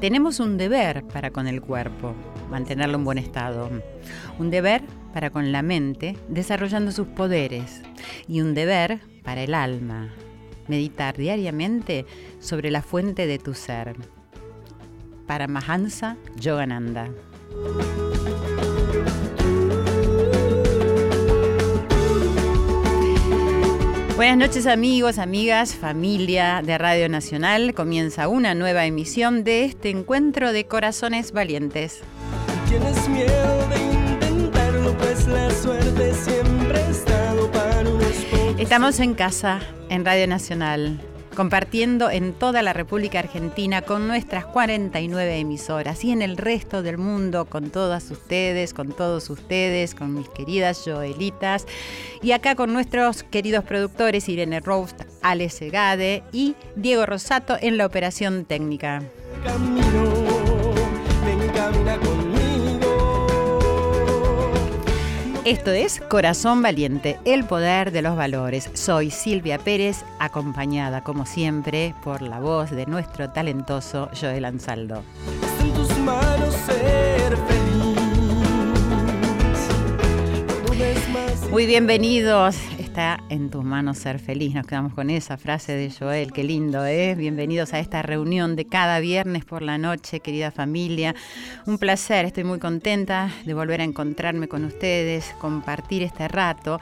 Tenemos un deber para con el cuerpo, mantenerlo en buen estado. Un deber para con la mente, desarrollando sus poderes. Y un deber para el alma, meditar diariamente sobre la fuente de tu ser. Para Mahansa Yogananda. Buenas noches amigos, amigas, familia de Radio Nacional. Comienza una nueva emisión de este encuentro de corazones valientes. Tienes miedo de intentarlo, pues la suerte siempre ha estado para unos pocos. Estamos en casa, en Radio Nacional, compartiendo en toda la República Argentina con nuestras 49 emisoras y en el resto del mundo con todas ustedes, con todos ustedes, con mis queridas Joelitas y acá con nuestros queridos productores Irene Roust, Ale Segade y Diego Rosato en la operación técnica. Esto es Corazón Valiente, el poder de los valores. Soy Silvia Pérez, acompañada como siempre por la voz de nuestro talentoso Joel Ansaldo. En tus manos ser feliz. Muy bienvenidos. Está en tus manos ser feliz. Nos quedamos con esa frase de Joel. Qué lindo, ¿eh? Bienvenidos a esta reunión de cada viernes por la noche, querida familia. Un placer, estoy muy contenta de volver a encontrarme con ustedes, compartir este rato,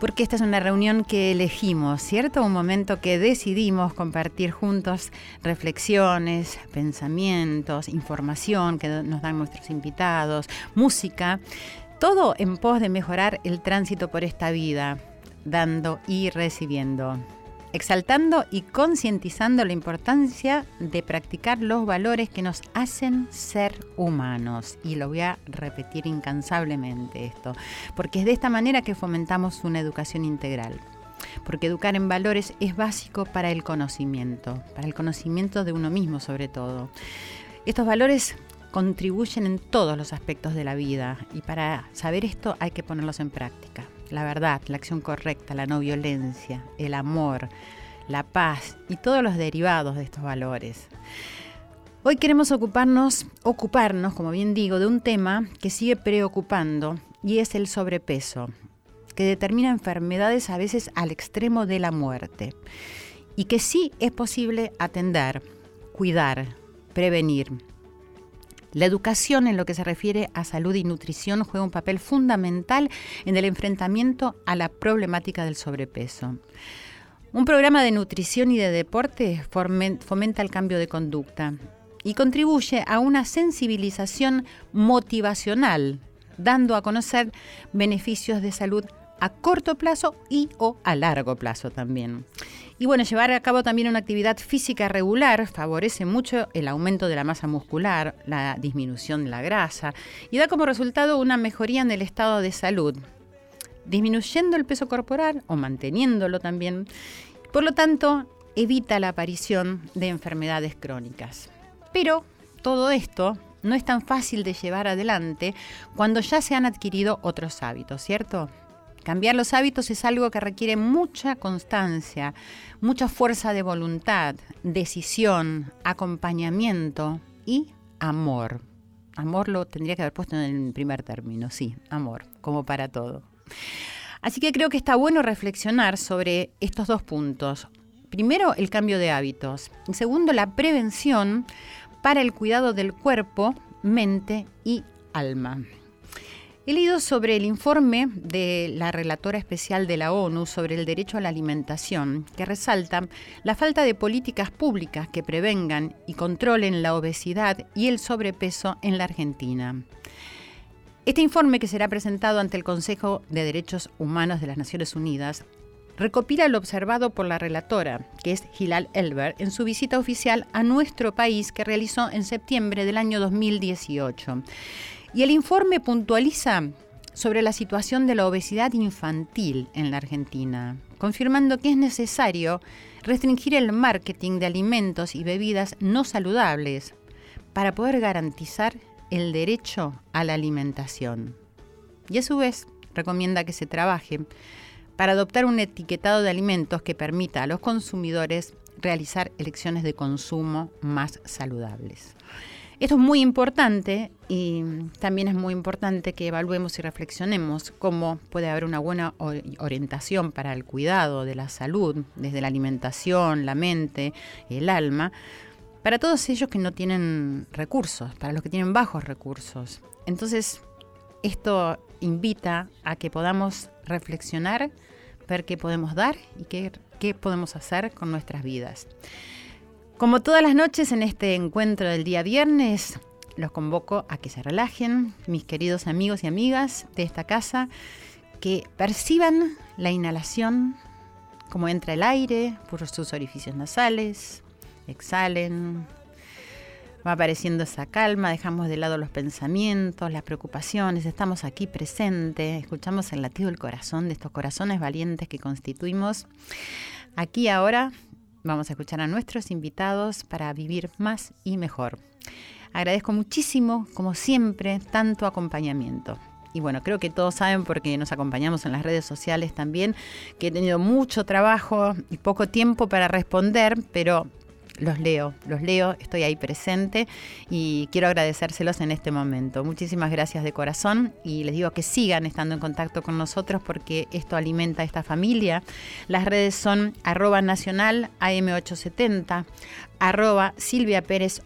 porque esta es una reunión que elegimos, ¿cierto? Un momento que decidimos compartir juntos reflexiones, pensamientos, información que nos dan nuestros invitados, música. Todo en pos de mejorar el tránsito por esta vida, dando y recibiendo, exaltando y concientizando la importancia de practicar los valores que nos hacen ser humanos. Y lo voy a repetir incansablemente esto, porque es de esta manera que fomentamos una educación integral. Porque educar en valores es básico para el conocimiento, para el conocimiento de uno mismo sobre todo. Estos valores contribuyen en todos los aspectos de la vida y para saber esto hay que ponerlos en práctica. La verdad, la acción correcta, la no violencia, el amor, la paz y todos los derivados de estos valores. Hoy queremos ocuparnos, ocuparnos, como bien digo, de un tema que sigue preocupando y es el sobrepeso, que determina enfermedades a veces al extremo de la muerte y que sí es posible atender, cuidar, prevenir. La educación en lo que se refiere a salud y nutrición juega un papel fundamental en el enfrentamiento a la problemática del sobrepeso. Un programa de nutrición y de deporte fomenta el cambio de conducta y contribuye a una sensibilización motivacional, dando a conocer beneficios de salud a corto plazo y o a largo plazo también. Y bueno, llevar a cabo también una actividad física regular favorece mucho el aumento de la masa muscular, la disminución de la grasa y da como resultado una mejoría en el estado de salud, disminuyendo el peso corporal o manteniéndolo también. Por lo tanto, evita la aparición de enfermedades crónicas. Pero todo esto no es tan fácil de llevar adelante cuando ya se han adquirido otros hábitos, ¿cierto? Cambiar los hábitos es algo que requiere mucha constancia, mucha fuerza de voluntad, decisión, acompañamiento y amor. Amor lo tendría que haber puesto en el primer término, sí, amor, como para todo. Así que creo que está bueno reflexionar sobre estos dos puntos. Primero, el cambio de hábitos. Segundo, la prevención para el cuidado del cuerpo, mente y alma. He leído sobre el informe de la relatora especial de la ONU sobre el derecho a la alimentación, que resalta la falta de políticas públicas que prevengan y controlen la obesidad y el sobrepeso en la Argentina. Este informe, que será presentado ante el Consejo de Derechos Humanos de las Naciones Unidas, recopila lo observado por la relatora, que es Hilal Elber, en su visita oficial a nuestro país que realizó en septiembre del año 2018 y el informe puntualiza sobre la situación de la obesidad infantil en la Argentina, confirmando que es necesario restringir el marketing de alimentos y bebidas no saludables para poder garantizar el derecho a la alimentación. Y a su vez recomienda que se trabaje para adoptar un etiquetado de alimentos que permita a los consumidores realizar elecciones de consumo más saludables. Esto es muy importante y también es muy importante que evaluemos y reflexionemos cómo puede haber una buena orientación para el cuidado de la salud, desde la alimentación, la mente, el alma, para todos ellos que no tienen recursos, para los que tienen bajos recursos. Entonces, esto invita a que podamos reflexionar, ver qué podemos dar y qué, qué podemos hacer con nuestras vidas. Como todas las noches en este encuentro del día viernes, los convoco a que se relajen, mis queridos amigos y amigas de esta casa, que perciban la inhalación, como entra el aire por sus orificios nasales, exhalen, va apareciendo esa calma, dejamos de lado los pensamientos, las preocupaciones, estamos aquí presentes, escuchamos el latido del corazón, de estos corazones valientes que constituimos. Aquí ahora Vamos a escuchar a nuestros invitados para vivir más y mejor. Agradezco muchísimo, como siempre, tanto acompañamiento. Y bueno, creo que todos saben porque nos acompañamos en las redes sociales también, que he tenido mucho trabajo y poco tiempo para responder, pero los leo, los leo, estoy ahí presente y quiero agradecérselos en este momento. Muchísimas gracias de corazón y les digo que sigan estando en contacto con nosotros porque esto alimenta a esta familia. Las redes son arroba nacional AM870, arroba Silvia Pérez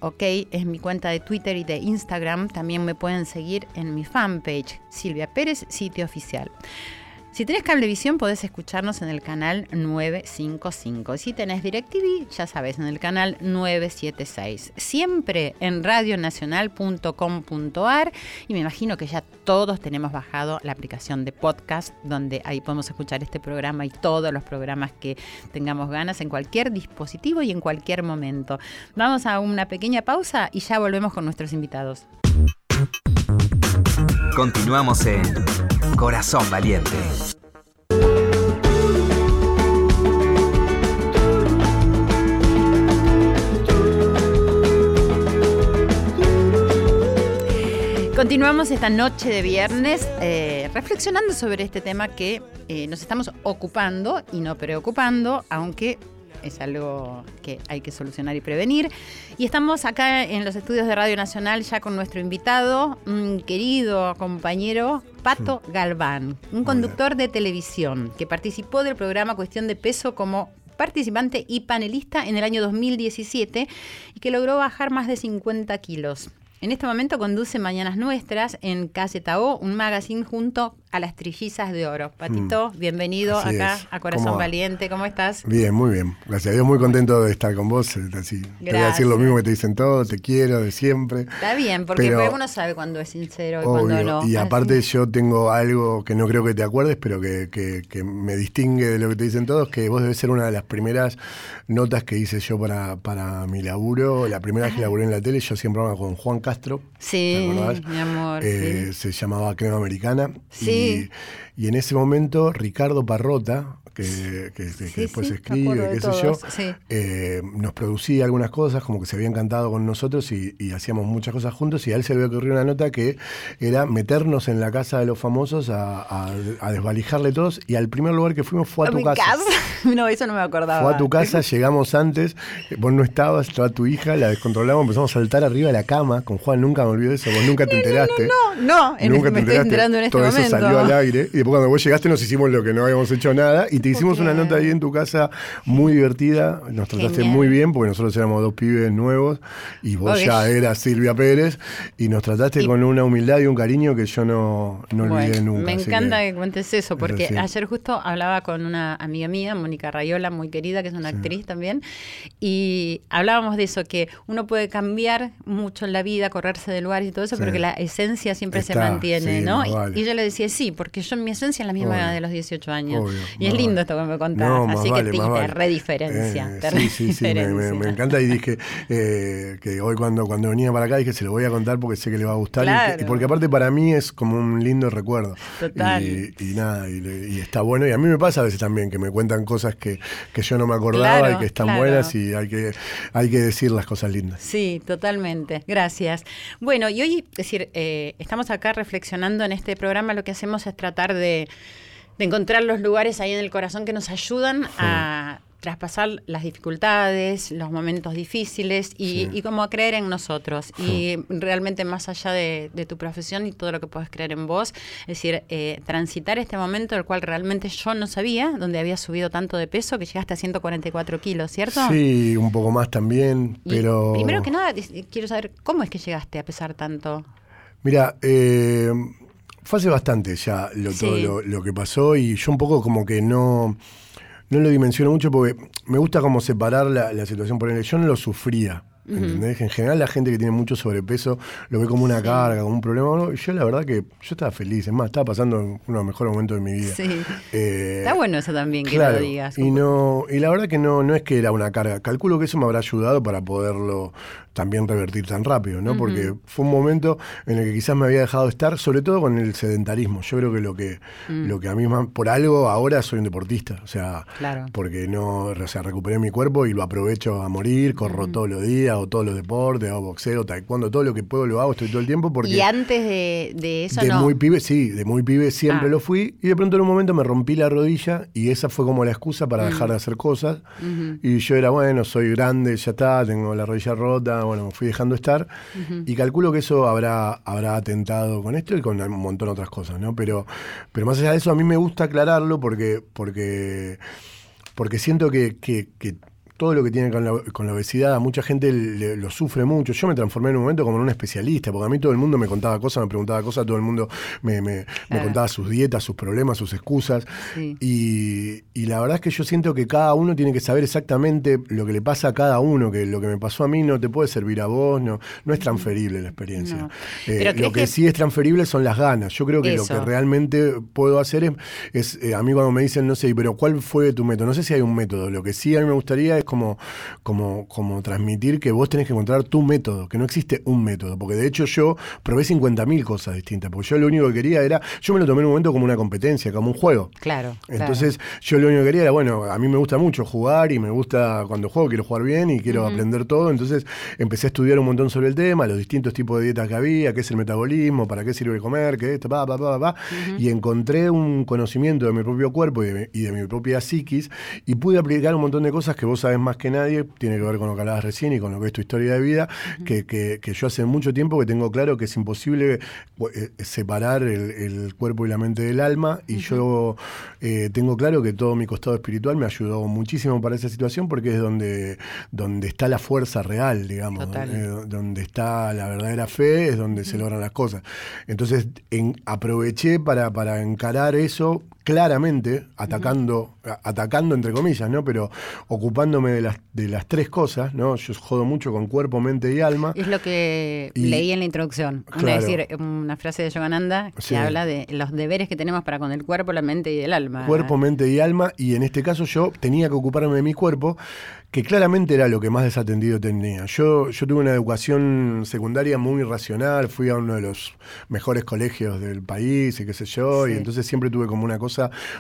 es mi cuenta de Twitter y de Instagram. También me pueden seguir en mi fanpage, Silvia Pérez, sitio oficial. Si tenés cablevisión podés escucharnos en el canal 955. Si tenés DirecTV, ya sabes, en el canal 976. Siempre en radionacional.com.ar y me imagino que ya todos tenemos bajado la aplicación de podcast donde ahí podemos escuchar este programa y todos los programas que tengamos ganas en cualquier dispositivo y en cualquier momento. Vamos a una pequeña pausa y ya volvemos con nuestros invitados. Continuamos en Corazón Valiente. Continuamos esta noche de viernes eh, reflexionando sobre este tema que eh, nos estamos ocupando y no preocupando, aunque es algo que hay que solucionar y prevenir. Y estamos acá en los estudios de Radio Nacional ya con nuestro invitado, un querido compañero, Pato mm. Galván, un conductor de televisión que participó del programa Cuestión de Peso como participante y panelista en el año 2017 y que logró bajar más de 50 kilos. En este momento conduce Mañanas Nuestras en Calle Tao, un magazine junto a las trillizas de oro. Patito, mm. bienvenido acá a Corazón Valiente. ¿Cómo estás? Bien, muy bien. Gracias a Dios, muy contento de estar con vos. Así, te voy a decir lo mismo que te dicen todos, te quiero de siempre. Está bien, porque uno sabe cuándo es sincero y cuándo no. Y aparte yo tengo algo que no creo que te acuerdes, pero que, que, me distingue de lo que te dicen todos, que vos debes ser una de las primeras notas que hice yo para, para mi laburo. La primera vez que laburé en la tele, yo siempre hablaba con Juan Castro. Sí, mi amor. Eh, se llamaba Crema Americana. Sí. Y, en ese momento Ricardo Parrota, que, después escribe, qué sé yo, eh, nos producía algunas cosas, como que se había encantado con nosotros y, hacíamos muchas cosas juntos y a él se le ocurrió una nota que era meternos en la casa de los famosos a, desvalijarle todos y al primer lugar que fuimos fue a, tu casa. No, eso no me acordaba. Fue a tu casa, llegamos antes, vos no estabas, estaba tu hija, la descontrolamos, empezamos a saltar arriba de la cama con Juan, nunca me olvidé eso, vos nunca te enteraste. No, no, no, en Nunca me estoy enterando en este Todo momento. eso salió al aire. Y después cuando vos llegaste nos hicimos lo que no habíamos hecho nada. Y te hicimos una nota ahí en tu casa muy divertida. Nos trataste muy bien porque nosotros éramos dos pibes nuevos y vos ya eras Silvia Pérez. Y nos trataste con una humildad y un cariño que yo no, no olvidé nunca. Me encanta que, cuentes eso porque ayer justo hablaba con una amiga mía, Mónica Rayola, muy querida, que es una actriz también. Y hablábamos de eso, que uno puede cambiar mucho en la vida, correrse de lugares y todo eso, pero que la esencia siempre se mantiene, ¿no? Y yo le decía, sí, porque yo mi esencia es la misma de los 18 años. y es lindo esto que me contás. Así que te, vale. rediferencia. Eh, sí, sí, sí, me, encanta. Y dije eh, que hoy cuando, cuando venía para acá dije, se lo voy a contar porque sé que le va a gustar. Y, porque aparte para mí es como un lindo recuerdo. Total. Y, nada, y, está bueno. Y a mí me pasa a veces también que me cuentan cosas que, que yo no me acordaba y que están buenas y hay que, hay que decir las cosas lindas. Sí, totalmente. Gracias. Bueno, y hoy, es decir, eh, estamos acá reflexionando en este programa, lo que hacemos es tratar de, encontrar los lugares ahí en el corazón que nos ayudan a traspasar las dificultades, los momentos difíciles y, como a creer en nosotros. Y realmente más allá de, tu profesión y todo lo que puedes creer en vos, es decir, eh, transitar este momento del cual realmente yo no sabía, donde había subido tanto de peso, que llegaste a 144 kilos, ¿cierto? Sí, un poco más también, pero... Primero que nada, quiero saber cómo es que llegaste a pesar tanto. Mira, eh, fue hace bastante ya lo, todo lo que pasó y yo un poco como que no no lo dimensiono mucho porque me gusta como separar la, la situación. Por ejemplo, yo no lo sufría. ¿Entendés? En general la gente que tiene mucho sobrepeso lo ve como una carga, como un problema. yo la verdad que yo estaba feliz, es más, estaba pasando uno de los mejores momentos de mi vida. Sí. Eh, Está bueno eso también que lo digas. Y, no, y la verdad que no, no es que era una carga. Calculo que eso me habrá ayudado para poderlo también revertir tan rápido, ¿no? Porque fue un momento en el que quizás me había dejado estar, sobre todo con el sedentarismo. Yo creo que lo que, mm. lo que a mí más, por algo ahora soy un deportista, o sea, porque no, o sea, recuperé mi cuerpo y lo aprovecho a morir, corro todos los días, o todos los deportes, hago boxeo, taekwondo, todo lo que puedo lo hago, estoy todo el tiempo porque... Y antes de, eso De muy pibe, sí, de muy pibe siempre ah. lo fui, y de pronto en un momento me rompí la rodilla y esa fue como la excusa para mm. dejar de hacer cosas, y yo era, bueno, soy grande, ya está, tengo la rodilla rota, bueno, me fui dejando estar. Y calculo que eso habrá, habrá atentado con esto y con un montón de otras cosas, ¿no? Pero, pero más allá de eso, a mí me gusta aclararlo porque, porque, porque siento que, que todo lo que tiene con la, con la obesidad, a mucha gente lo sufre mucho. Yo me transformé en un momento como en un especialista, porque a mí todo el mundo me contaba cosas, me preguntaba cosas, todo el mundo me, me, contaba sus dietas, sus problemas, sus excusas. Y, y, la verdad es que yo siento que cada uno tiene que saber exactamente lo que le pasa a cada uno, que lo que me pasó a mí no te puede servir a vos, no, no es transferible la experiencia. Eh, lo que, sí es transferible son las ganas. Yo creo que lo que realmente puedo hacer es, es eh, a mí cuando me dicen, no sé, pero ¿cuál fue tu método? No sé si hay un método. Lo que sí a mí me gustaría es como, como, como transmitir que vos tenés que encontrar tu método, que no existe un método, porque de hecho yo probé 50.000 cosas distintas, porque yo lo único que quería era, yo me lo tomé en un momento como una competencia, como un juego. Claro. Entonces yo lo único que quería era, bueno, a mí me gusta mucho jugar y me gusta cuando juego, quiero jugar bien y quiero aprender todo, entonces empecé a estudiar un montón sobre el tema, los distintos tipos de dietas que había, qué es el metabolismo, para qué sirve comer, qué esto, pa, pa, pa, pa, y encontré un conocimiento de mi propio cuerpo y de, y de mi propia psiquis y pude aplicar un montón de cosas que vos sabés más que nadie, tiene que ver con lo que hablabas recién y con lo que es tu historia de vida, que, que, yo hace mucho tiempo que tengo claro que es imposible eh, separar el, cuerpo y la mente del alma, y yo eh, tengo claro que todo mi costado espiritual me ayudó muchísimo para esa situación porque es donde, donde está la fuerza real, digamos, eh, donde está la verdadera fe, es donde se logran las cosas. Entonces en, aproveché para, para encarar eso claramente, atacando, atacando entre comillas, ¿no? Pero ocupándome de las, de las tres cosas, ¿no? Yo jodo mucho con cuerpo, mente y alma. Es lo que leí en la introducción. Una, decir, una frase de Yogananda que habla de los deberes que tenemos para con el cuerpo, la mente y el alma. Cuerpo, mente y alma, y en este caso yo tenía que ocuparme de mi cuerpo, que claramente era lo que más desatendido tenía. Yo, yo tuve una educación secundaria muy racional, fui a uno de los mejores colegios del país y qué sé yo, y entonces siempre tuve como una cosa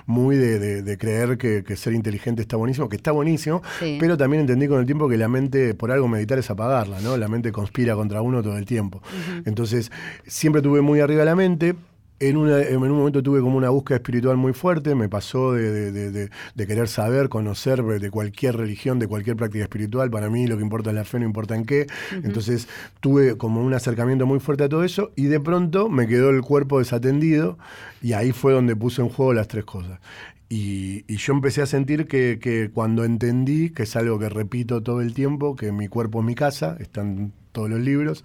muy de, creer que, ser inteligente está buenísimo, que está buenísimo, pero también entendí con el tiempo que la mente, por algo meditar es apagarla, ¿no? La mente conspira contra uno todo el tiempo. Entonces, siempre tuve muy arriba la mente, en, un momento tuve como una búsqueda espiritual muy fuerte, me pasó de, querer saber, conocer de cualquier religión, de cualquier práctica espiritual. Para mí lo que importa es la fe, no importa en qué. Entonces tuve como un acercamiento muy fuerte a todo eso y de pronto me quedó el cuerpo desatendido y ahí fue donde puse en juego las tres cosas. Y, yo empecé a sentir que, cuando entendí, que es algo que repito todo el tiempo, que mi cuerpo es mi casa, están todos los libros,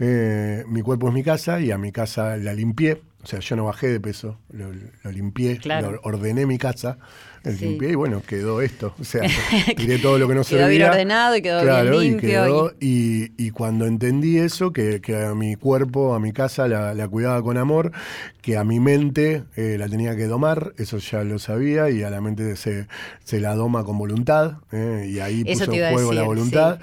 eh, mi cuerpo es mi casa y a mi casa la limpié o sea, yo no bajé de peso, lo, limpié, ordené mi casa, limpié y bueno, quedó esto. O sea, tiré todo lo que no se Quedó bien ordenado y quedó bien limpio. Y, cuando entendí eso, que, a mi cuerpo, a mi casa la, cuidaba con amor, que a mi mente eh, la tenía que domar, eso ya lo sabía, y a la mente se, se la doma con voluntad, eh, y ahí puso en juego la voluntad.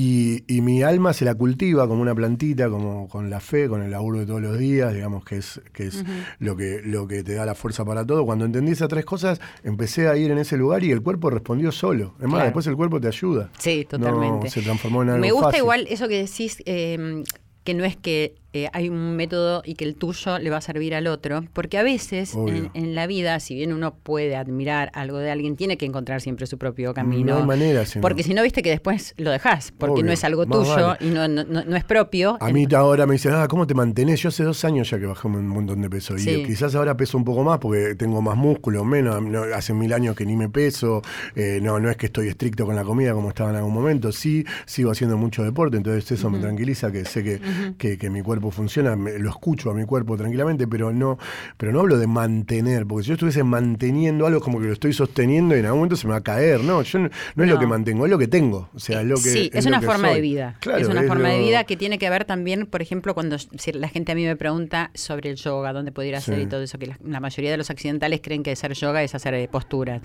Y, mi alma se la cultiva como una plantita, como con la fe, con el laburo de todos los días, digamos que es, que es lo, que, lo que te da la fuerza para todo. Cuando entendí esas tres cosas, empecé a ir en ese lugar y el cuerpo respondió solo. Es más, después el cuerpo te ayuda. Sí, totalmente. se transformó en algo Me gusta igual eso que decís, eh, que no es que eh, hay un método y que el tuyo le va a servir al otro, porque a veces en, la vida, si bien uno puede admirar algo de alguien, tiene que encontrar siempre su propio camino. No hay manera, Porque si no, viste que después lo dejas, porque no es algo tuyo y no, no, es propio. A mí ahora me dicen, ah, ¿cómo te mantenés? Yo hace dos años ya que bajé un montón de peso y quizás ahora peso un poco más porque tengo más músculo, menos, hace mil años que ni me peso, eh, no, no es que estoy estricto con la comida como estaba en algún momento, sí, sigo haciendo mucho deporte, entonces eso me tranquiliza, que sé que, que, que mi cuerpo funciona, lo escucho a mi cuerpo tranquilamente, pero no, pero no hablo de mantener, porque si yo estuviese manteniendo algo como que lo estoy sosteniendo y en algún momento se me va a caer, no, yo no, es lo que mantengo, es lo que tengo, o sea, es lo que Sí, es, una forma de vida. es una forma de vida que tiene que ver también, por ejemplo, cuando la gente a mí me pregunta sobre el yoga, dónde pudiera ir hacer y todo eso, que la, mayoría de los accidentales creen que hacer yoga es hacer eh, posturas.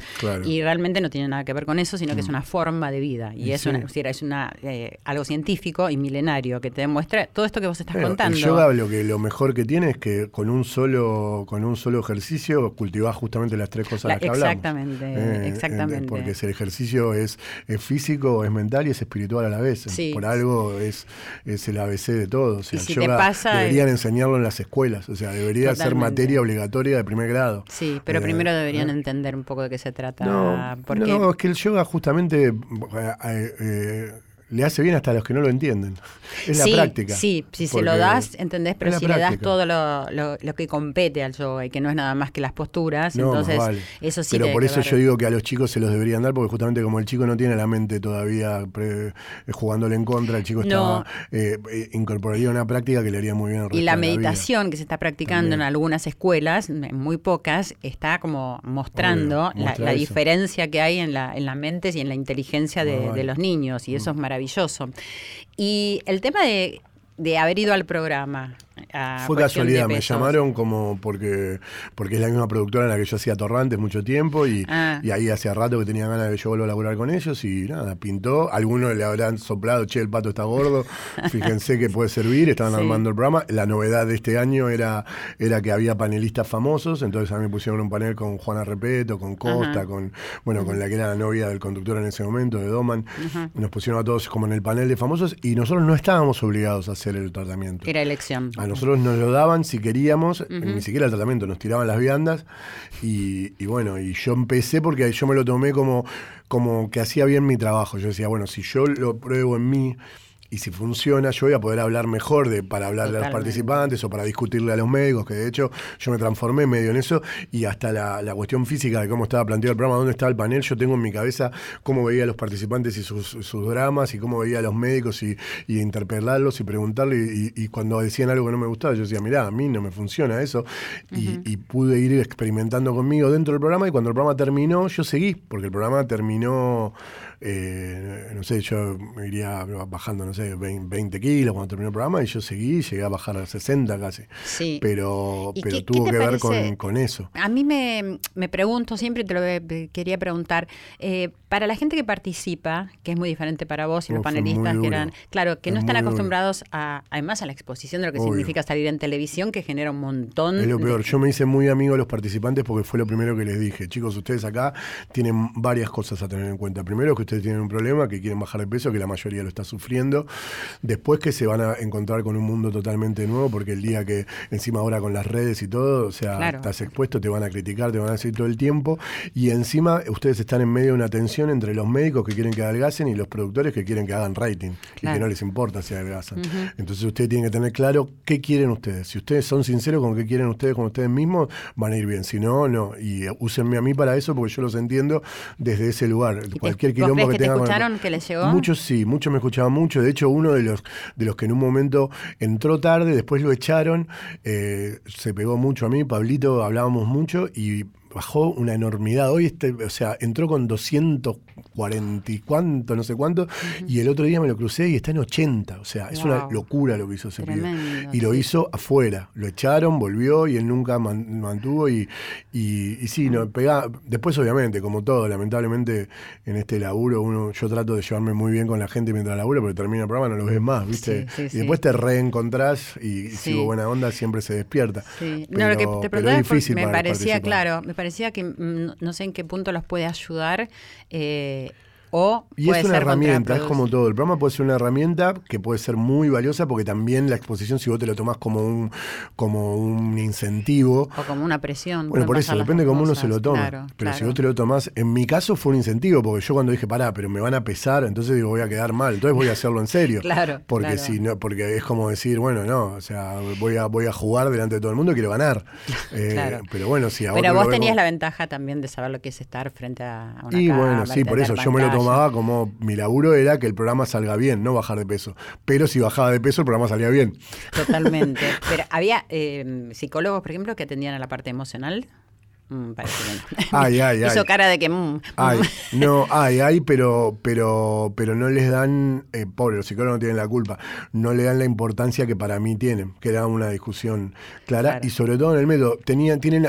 Y realmente no tiene nada que ver con eso, sino que es mm. una forma de vida. Y, es, una, es una, eh, algo científico y milenario que te demuestra todo esto que vos estás contando el yoga lo que lo mejor que tiene es que con un solo con un solo ejercicio cultivás justamente las tres cosas que hablamos. Exactamente, eh, exactamente. porque si el ejercicio es, físico, es mental y es espiritual a la vez. Por algo es, es el ABC de todo. O sea, el yoga deberían enseñarlo en las escuelas. O sea, debería ser materia obligatoria de primer grado. Sí, pero eh, primero deberían eh. entender un poco de qué se trata. No, no es que el yoga justamente le hace bien hasta a los que no lo entienden. Es la práctica. Sí, si se lo das, entendés, pero si le das todo lo, lo, que compete al yoga y que no es nada más que las posturas, entonces eso sí. Pero por eso yo digo que a los chicos se los deberían dar, porque justamente como el chico no tiene la mente todavía jugándole en contra, el chico está, eh, eh, incorporaría una práctica que le haría muy bien. y la meditación que se está practicando en algunas escuelas, muy pocas, está como mostrando la, diferencia que hay en la, en la mente y en la inteligencia de, de los niños, y eso es maravilloso maravilloso. Y el tema de, de haber ido al programa, fue casualidad, me llamaron como porque porque es la misma productora en la que yo hacía Torrantes mucho tiempo y, ah. y ahí hacía rato que tenía ganas de que yo vuelva a laburar con ellos y nada, pintó. Algunos le habrán soplado, che, el pato está gordo, fíjense que puede servir, estaban armando el programa. La novedad de este año era, era que había panelistas famosos, entonces a mí me pusieron un panel con Juana Repeto, con Costa, con bueno, con la que era la novia del conductor en ese momento, de Doman. Nos pusieron a todos como en el panel de famosos y nosotros no estábamos obligados a hacer el tratamiento. Era elección. A nosotros nos lo daban si queríamos, ni siquiera el tratamiento, nos tiraban las viandas. Y, bueno, y yo empecé porque yo me lo tomé como, como que hacía bien mi trabajo. Yo decía, bueno, si yo lo pruebo en mí y si funciona, yo voy a poder hablar mejor de, para hablarle a los participantes o para discutirle a los médicos, que de hecho yo me transformé medio en eso, y hasta la, cuestión física de cómo estaba planteado el programa, dónde estaba el panel, yo tengo en mi cabeza cómo veía a los participantes y sus, dramas, y cómo veía a los médicos y, interpelarlos y preguntarle, y, cuando decían algo que no me gustaba, yo decía, mirá, a mí no me funciona eso, y, pude ir experimentando conmigo dentro del programa, y cuando el programa terminó, yo seguí, porque el programa terminó eh, no sé, yo iría bajando, no sé, 20, kilos cuando terminó el programa y yo seguí, llegué a bajar a 60 casi. Sí. Pero, pero tuvo que ver con, eso. A mí me, me, pregunto, siempre te lo quería preguntar, eh, para la gente que participa, que es muy diferente para vos y los panelistas que eran, claro, que no están acostumbrados a, además a la exposición de lo que significa salir en televisión, que genera un montón. Es lo peor, yo me hice muy amigo de los participantes porque fue lo primero que les dije, chicos, ustedes acá tienen varias cosas a tener en cuenta. Primero que ustedes tienen un problema, que quieren bajar de peso, que la mayoría lo está sufriendo. Después que se van a encontrar con un mundo totalmente nuevo, porque el día que encima ahora con las redes y todo, o sea, estás expuesto, te van a criticar, te van a decir todo el tiempo. Y encima ustedes están en medio de una tensión entre los médicos que quieren que adelgacen y los productores que quieren que hagan rating y que no les importa si adelgazan. Entonces ustedes tienen que tener claro qué quieren ustedes. Si ustedes son sinceros con qué quieren ustedes con ustedes mismos, van a ir bien. Si no, no. Y úsenme a mí para eso porque yo los entiendo desde ese lugar. Cualquier que te escucharon, que les llegó? Muchos sí, muchos me escuchaban mucho. De hecho, uno de los, de los que en un momento entró tarde, después lo echaron, eh, se pegó mucho a mí, Pablito, hablábamos mucho y bajó una enormidad. Hoy, este, o sea, entró con 240 y cuánto, no sé cuánto, y el otro día me lo crucé y está en 80. O sea, es una locura lo que hizo ese pibe. Y lo hizo afuera. Lo echaron, volvió y él nunca mantuvo. Y, y, sí, no, pega. Después, obviamente, como todo, lamentablemente en este laburo, uno, yo trato de llevarme muy bien con la gente mientras laburo, pero termina el programa, no lo ves más, ¿viste? y después te reencontrás y, si hubo buena onda, siempre se despierta. no, lo que te preguntaba me parecía, claro, me parecía que mm, no sé en qué punto los puede ayudar. Eh, o y es una herramienta, es como todo. El programa puede ser una herramienta que puede ser muy valiosa porque también la exposición, si vos te lo tomás como un, como un incentivo. O como una presión. Bueno, por eso, depende de cómo uno se lo toma. pero si vos te lo tomás, en mi caso fue un incentivo, porque yo cuando dije, pará, pero me van a pesar, entonces digo, voy a quedar mal, entonces voy a hacerlo en serio. claro. Porque si no, porque es como decir, bueno, no, o sea, voy a, voy a jugar delante de todo el mundo y quiero ganar. Eh, pero bueno, si ahora. Pero vos tenías la ventaja también de saber lo que es estar frente a una Y bueno, sí, por eso yo me lo tomaba como mi laburo era que el programa salga bien, no bajar de peso. Pero si bajaba de peso, el programa salía bien. Totalmente. Pero había eh, psicólogos, por ejemplo, que atendían a la parte emocional. Mm, parece que no. Ay, ay, Hizo cara de que. Mm, ay, mm. no, ay, ay, pero, pero, pero no les dan, eh, pobre, los psicólogos no tienen la culpa, no le dan la importancia que para mí tienen, que era una discusión clara. Y sobre todo en el método, tenían, tienen,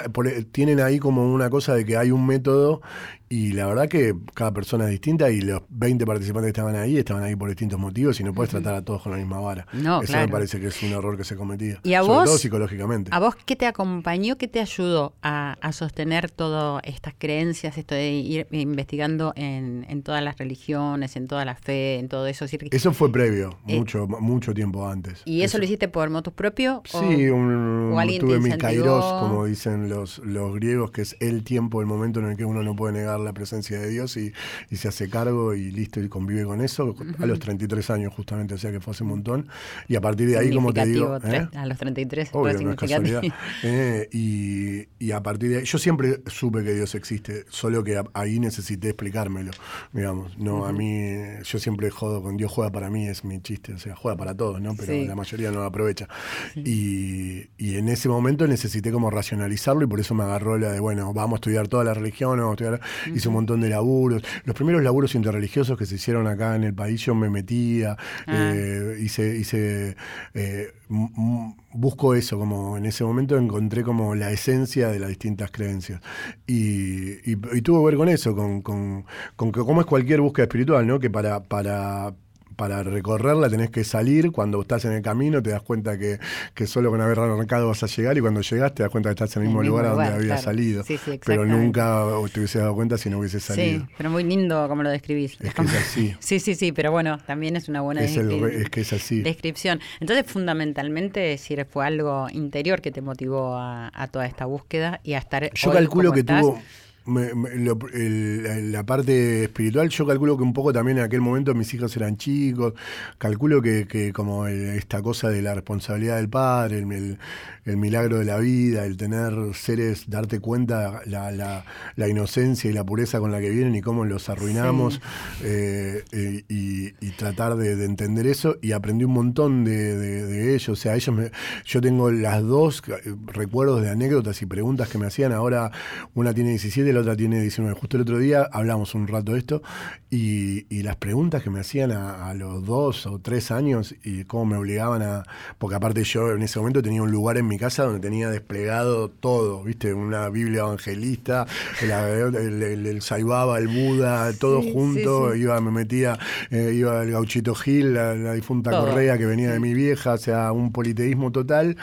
tienen ahí como una cosa de que hay un método y la verdad que cada persona es distinta y los 20 participantes que estaban ahí estaban ahí por distintos motivos y no puedes tratar a todos con la misma vara. No, Eso me parece que es un error que se cometía. ¿Y a Sobre vos, todo psicológicamente. ¿A vos qué te acompañó, qué te ayudó a, sostener todas estas creencias, esto de ir investigando en, todas las religiones, en toda la fe, en todo eso? Eso fue previo, eh, mucho, mucho tiempo antes. ¿Y eso, lo hiciste por motus propio? Sí, un, tuve mi kairos, como dicen los, los griegos, que es el tiempo, el momento en el que uno no puede negar la presencia de Dios y, se hace cargo y listo y convive con eso a los 33 años justamente, o sea que fue hace un montón. Y a partir de ahí, como te digo... ¿eh? A los 33 Obvio, no ¿eh? y, a partir de ahí, yo siempre supe que Dios existe, solo que ahí necesité explicármelo, digamos. No, a mí, yo siempre jodo con Dios juega para mí, es mi chiste, o sea, juega para todos, ¿no? Pero la mayoría no lo aprovecha. Y, y en ese momento necesité como racionalizarlo y por eso me agarró la de, bueno, vamos a estudiar toda la religión, vamos a estudiar hice un montón de laburos. Los primeros laburos interreligiosos que se hicieron acá en el país, yo me metía, ah. eh, hice, hice eh, busco eso, como en ese momento encontré como la esencia de las distintas creencias. Y, y, tuvo que ver con eso, con, con, con que como es cualquier búsqueda espiritual, ¿no? Que para, para, para recorrerla tenés que salir, cuando estás en el camino te das cuenta que, que, solo con haber arrancado vas a llegar y cuando llegas te das cuenta que estás en el mismo, lugar, donde habías salido. pero nunca te hubiese dado cuenta si no hubiese salido. Sí, pero muy lindo como lo describís. Es que es así. sí, sí, sí, pero bueno, también es una buena es, es que es así. descripción. Entonces, fundamentalmente, si fue algo interior que te motivó a, toda esta búsqueda y a estar... Yo calculo que tuvo la parte espiritual, yo calculo que un poco también en aquel momento mis hijos eran chicos, calculo que, que como esta cosa de la responsabilidad del padre, el, el, milagro de la vida, el tener seres, darte cuenta la, la, la, inocencia y la pureza con la que vienen y cómo los arruinamos, eh, eh, y, y, tratar de, entender eso, y aprendí un montón de, de, ellos, o sea, ellos me, yo tengo las dos eh, recuerdos de anécdotas y preguntas que me hacían, ahora una tiene 17 la otra tiene 19. Justo el otro día hablamos un rato de esto y, las preguntas que me hacían a, los dos o tres años y cómo me obligaban a. Porque aparte yo en ese momento tenía un lugar en mi casa donde tenía desplegado todo, ¿viste? Una Biblia evangelista, el, el, el, Saibaba, el Buda, todo junto. Iba, me metía, eh, iba el Gauchito Gil, la, difunta Correa que venía de mi vieja, o sea, un politeísmo total.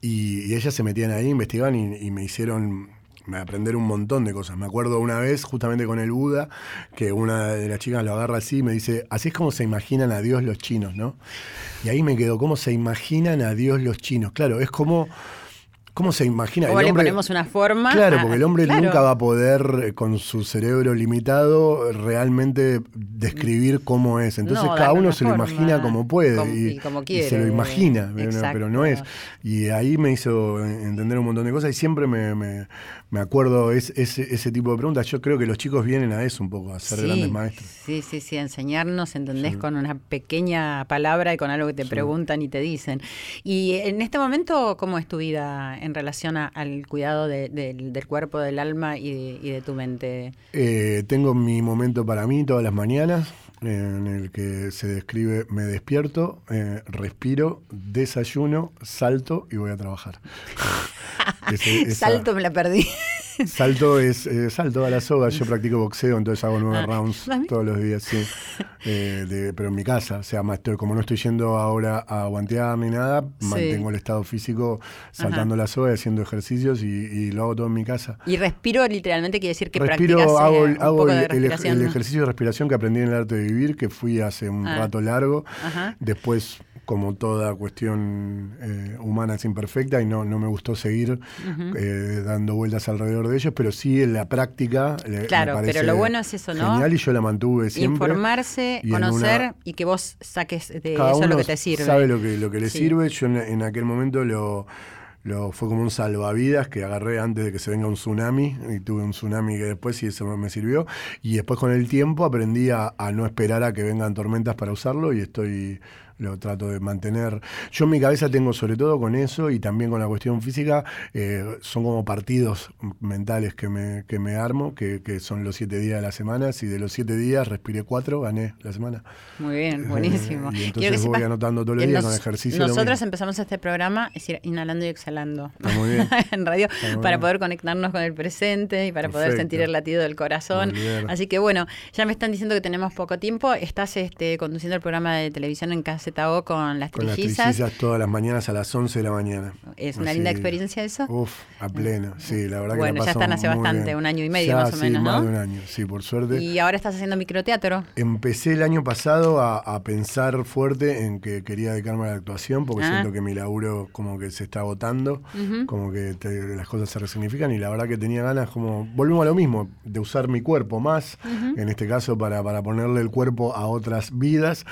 Y, ellas se metían ahí, investigaban y me hicieron aprender un montón de cosas. Me acuerdo una vez, justamente con el Buda, que una de las chicas lo agarra así y me dice, así es como se imaginan a Dios los chinos, ¿no? Y ahí me quedó, ¿cómo se imaginan a Dios los chinos? Claro, es como ¿Cómo se imagina? ¿Cómo le ponemos una forma? Claro, porque el hombre nunca va a poder, eh, con su cerebro limitado, realmente describir cómo es. Entonces cada uno se lo imagina como puede y, como quiere, se lo imagina, pero no es. Y ahí me hizo entender un montón de cosas y siempre me, me acuerdo es, ese tipo de preguntas. Yo creo que los chicos vienen a eso un poco, a ser grandes maestros. Sí, sí, sí, a enseñarnos, ¿entendés? Con una pequeña palabra y con algo que te preguntan y te dicen. Y en este momento, ¿cómo es tu vida en relación al cuidado del cuerpo, del alma y de, tu mente? Eh, tengo mi momento para mí todas las mañanas en el que se describe me despierto, eh, respiro, desayuno, salto y voy a trabajar. Salto me la perdí. Salto es eh, salto a la soga. Yo practico boxeo, entonces hago nueve ah, rounds todos los días, sí. Eh, pero en mi casa, o sea, como no estoy yendo ahora a guantear ni nada, mantengo el estado físico saltando la soga, haciendo ejercicios y, lo hago todo en mi casa. Y respiro literalmente quiere decir que respiro, practicas hago, eh, hago el, ejercicio de respiración que aprendí en el arte de vivir, que fui hace un ah. rato largo. Después como toda cuestión eh, humana es imperfecta y no, no me gustó seguir eh, dando vueltas alrededor de ellos, pero sí en la práctica. Claro, pero lo bueno es eso, ¿no? Genial y yo la mantuve siempre. Informarse, conocer y que vos saques de eso lo que te sirve. Sabe lo que, lo que le sirve. Yo en, aquel momento lo. Lo, fue como un salvavidas que agarré antes de que se venga un tsunami y tuve un tsunami que después y eso me sirvió y después con el tiempo aprendí a no esperar a que vengan tormentas para usarlo y estoy lo trato de mantener. Yo en mi cabeza tengo sobre todo con eso y también con la cuestión física, eh, son como partidos mentales que me, que me armo, que, que, son los siete días de la semana. Si de los siete días respiré cuatro, gané la semana. Muy bien, buenísimo. y entonces voy anotando todos los días con ejercicio. Nosotros empezamos este programa, es decir, inhalando y exhalando muy bien. en radio, para poder conectarnos con el presente y para poder sentir el latido del corazón. Así que bueno, ya me están diciendo que tenemos poco tiempo. Estás este, conduciendo el programa de televisión en casa Con las con trillizas. Las trillizas todas las mañanas a las 11 de la mañana. ¿Es una linda experiencia eso? Uf, a pleno, sí, la verdad que Bueno, ya están hace bastante, un año y medio más o menos, ¿no? más de un año, sí, por suerte. ¿Y ahora estás haciendo microteatro? Empecé el año pasado a, pensar fuerte en que quería dedicarme a la actuación porque ah. siento que mi laburo como que se está agotando, como que las cosas se resignifican y la verdad que tenía ganas como, volvemos a lo mismo, de usar mi cuerpo más, en este caso para, para ponerle el cuerpo a otras vidas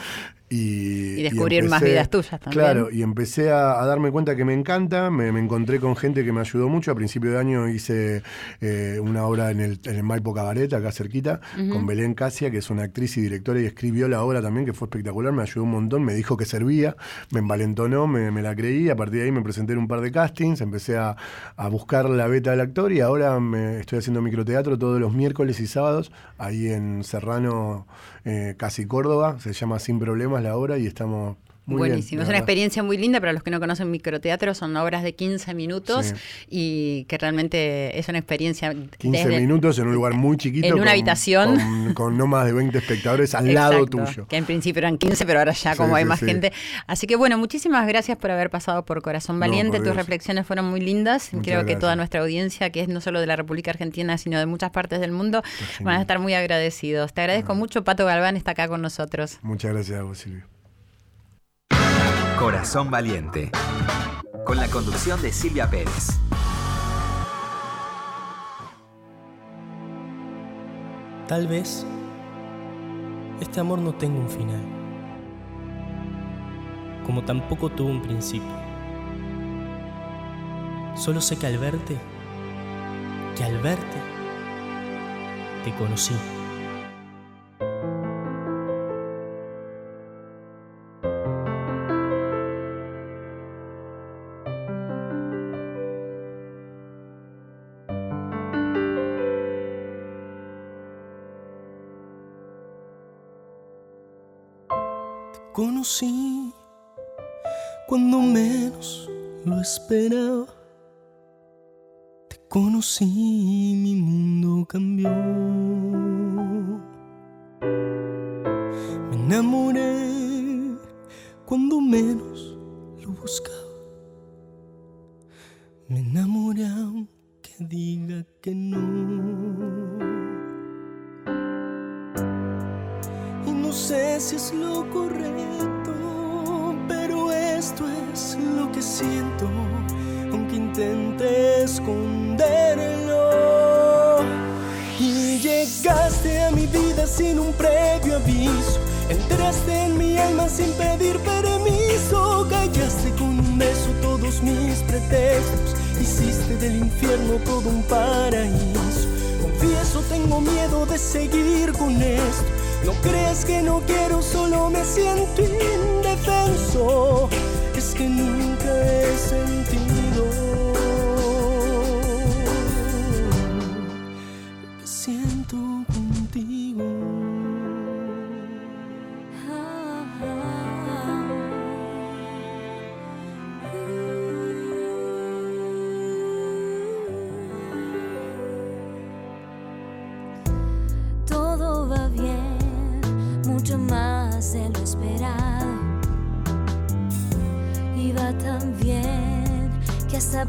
y, descubrir más vidas tuyas también. Claro, y empecé a, darme cuenta que me encanta, me, encontré con gente que me ayudó mucho. A principio de año hice eh, una obra en el, en el, Maipo Cabaret, acá cerquita, con Belén Casia, que es una actriz y directora y escribió la obra también, que fue espectacular, me ayudó un montón, me dijo que servía, me envalentonó, me, me la creí, a partir de ahí me presenté en un par de castings, empecé a, a buscar la beta del actor y ahora me estoy haciendo microteatro todos los miércoles y sábados, ahí en Serrano eh, casi Córdoba, se llama Sin Problemas la obra y estamos Buenísimo, es una experiencia muy linda para los que no conocen microteatro, son obras de 15 minutos y que realmente es una experiencia... 15 minutos en un lugar muy chiquito. En una habitación. Con, no más de 20 espectadores al lado tuyo. Que en principio eran 15, pero ahora ya como hay más gente. Así que bueno, muchísimas gracias por haber pasado por Corazón Valiente, tus reflexiones fueron muy lindas, creo que toda nuestra audiencia, que es no solo de la República Argentina, sino de muchas partes del mundo, van a estar muy agradecidos. Te agradezco mucho, Pato Galván está acá con nosotros. Muchas gracias a vos, Silvio. Corazón Valiente, con la conducción de Silvia Pérez. Tal vez este amor no tenga un final, como tampoco tuvo un principio. Solo sé que al verte, que al verte, te conocí. Esperaba. Te conocí, mi mundo cambió. Me enamoré